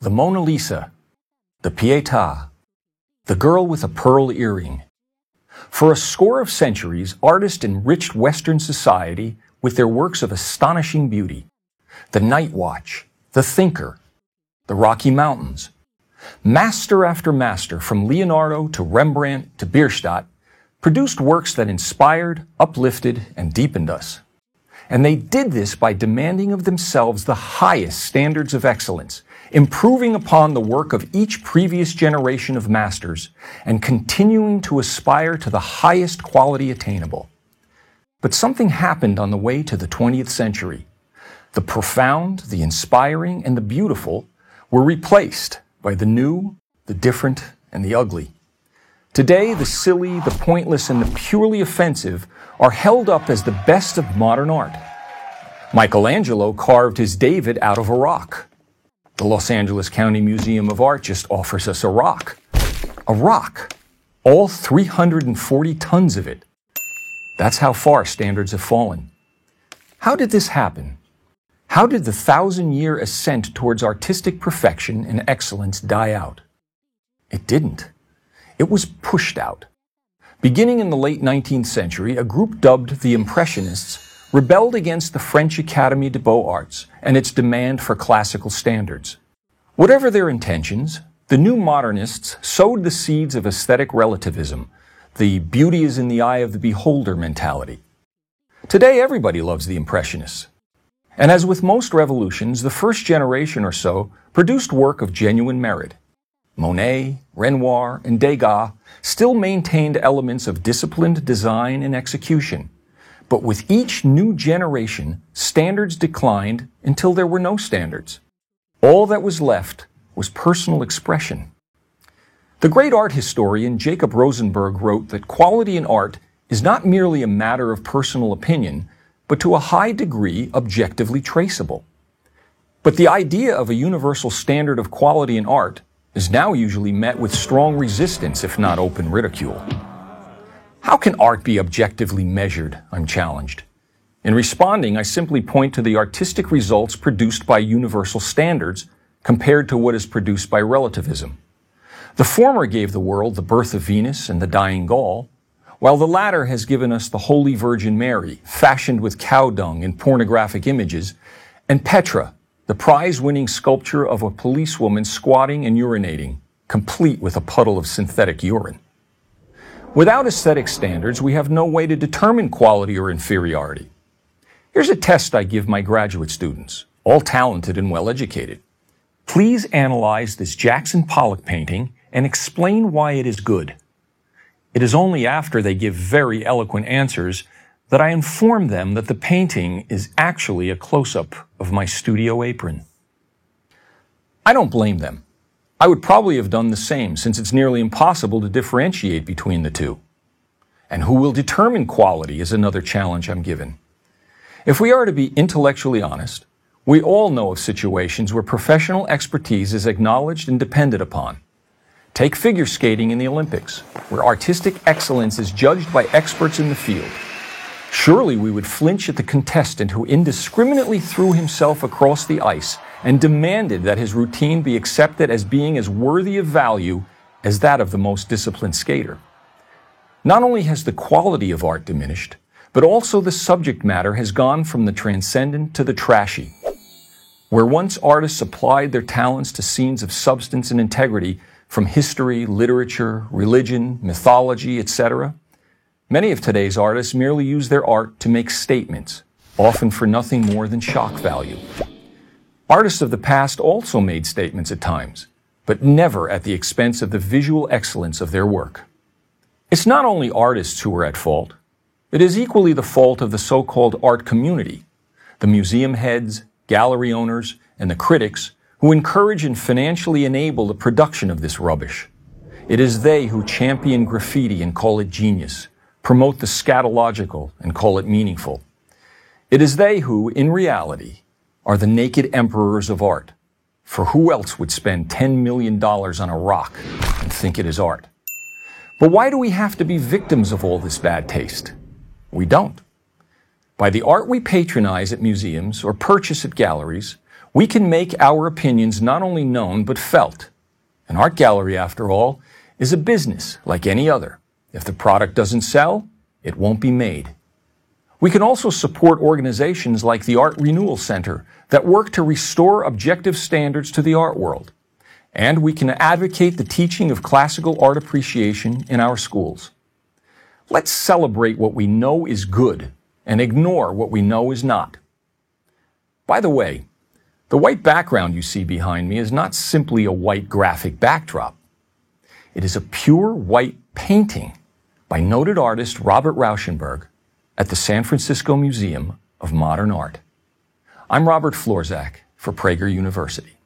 the Mona Lisa, the Pietà, the girl with a pearl earring. For a score of centuries, artists enriched Western society with their works of astonishing beauty. The Night Watch, The Thinker, The Rocky Mountains. Master after master, from Leonardo to Rembrandt to Bierstadt, produced works that inspired, uplifted, and deepened us. And they did this by demanding of themselves the highest standards of excellence, improving upon the work of each previous generation of masters, and continuing to aspire to the highest quality attainable. But something happened on the way to the 20th century. The profound, the inspiring, and the beautiful were replaced by the new, the different, and the ugly. Today, the silly, the pointless, and the purely offensive are held up as the best of modern art. Michelangelo carved his David out of a rock. The Los Angeles County Museum of Art just offers us a rock. A rock. All 340 tons of it. That's how far standards have fallen. How did this happen? How did the thousand year ascent towards artistic perfection and excellence die out? It didn't. It was pushed out. Beginning in the late 19th century, a group dubbed the Impressionists rebelled against the French Académie des Beaux-Arts and its demand for classical standards. Whatever their intentions, the new modernists sowed the seeds of aesthetic relativism, the beauty is in the eye of the beholder mentality. Today, everybody loves the Impressionists. And as with most revolutions, the first generation or so produced work of genuine merit. Monet, Renoir, and Degas still maintained elements of disciplined design and execution. But with each new generation, standards declined until there were no standards. All that was left was personal expression. The great art historian Jakob Rosenberg wrote that quality in art is not merely a matter of personal opinion, but to a high degree objectively traceable. But the idea of a universal standard of quality in art is now usually met with strong resistance, if not open ridicule. How can art be objectively measured? I'm challenged. In responding, I simply point to the artistic results produced by universal standards compared to what is produced by relativism. The former gave the world the birth of Venus and the dying Gaul, while the latter has given us the Holy Virgin Mary, fashioned with cow dung and pornographic images, and Petra, the prize winning sculpture of a policewoman squatting and urinating, complete with a puddle of synthetic urine. Without aesthetic standards, we have no way to determine quality or inferiority. Here's a test I give my graduate students, all talented and well educated. Please analyze this Jackson Pollock painting and explain why it is good. It is only after they give very eloquent answers that I inform them that the painting is actually a close-up of my studio apron. I don't blame them. I would probably have done the same since it's nearly impossible to differentiate between the two. And who will determine quality is another challenge I'm given. If we are to be intellectually honest, we all know of situations where professional expertise is acknowledged and depended upon. Take figure skating in the Olympics, where artistic excellence is judged by experts in the field. Surely we would flinch at the contestant who indiscriminately threw himself across the ice and demanded that his routine be accepted as being as worthy of value as that of the most disciplined skater. Not only has the quality of art diminished, but also the subject matter has gone from the transcendent to the trashy. Where once artists applied their talents to scenes of substance and integrity from history, literature, religion, mythology, etc., many of today's artists merely use their art to make statements, often for nothing more than shock value. Artists of the past also made statements at times, but never at the expense of the visual excellence of their work. It's not only artists who are at fault. It is equally the fault of the so-called art community, the museum heads, gallery owners, and the critics who encourage and financially enable the production of this rubbish. It is they who champion graffiti and call it genius, promote the scatological and call it meaningful. It is they who, in reality, are the naked emperors of art. For who else would spend $10 million on a rock and think it is art? But why do we have to be victims of all this bad taste? We don't. By the art we patronize at museums or purchase at galleries, we can make our opinions not only known but felt. An art gallery, after all, is a business like any other. If the product doesn't sell, it won't be made. We can also support organizations like the Art Renewal Center that work to restore objective standards to the art world. And we can advocate the teaching of classical art appreciation in our schools. Let's celebrate what we know is good and ignore what we know is not. By the way, the white background you see behind me is not simply a white graphic backdrop. It is a pure white painting by noted artist Robert Rauschenberg at the San Francisco Museum of Modern Art. I'm Robert Florczak for Prager University.